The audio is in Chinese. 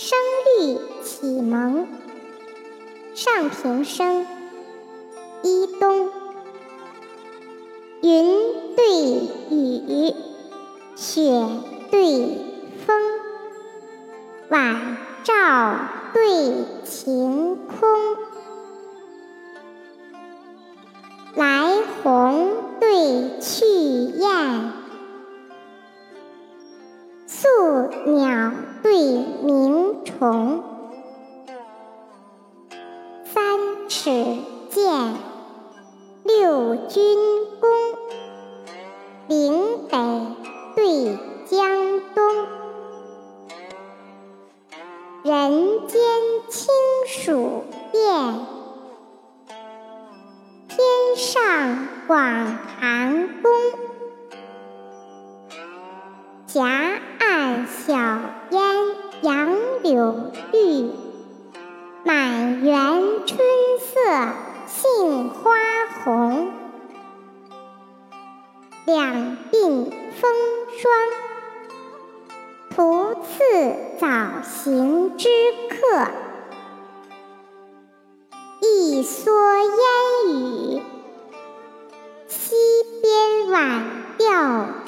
声律启蒙，上平声，一冬，云对雨，雪对风，晚照对晴空，来鸿对去雁。宿鸟对鸣红，三尺剑，六钧弓，岭北对江东，人间清暑殿，天上广寒宫。夹岸小烟柳绿，满园春色，杏花红。两鬓风霜，徒次早行之客。一蓑烟雨，溪边晚钓。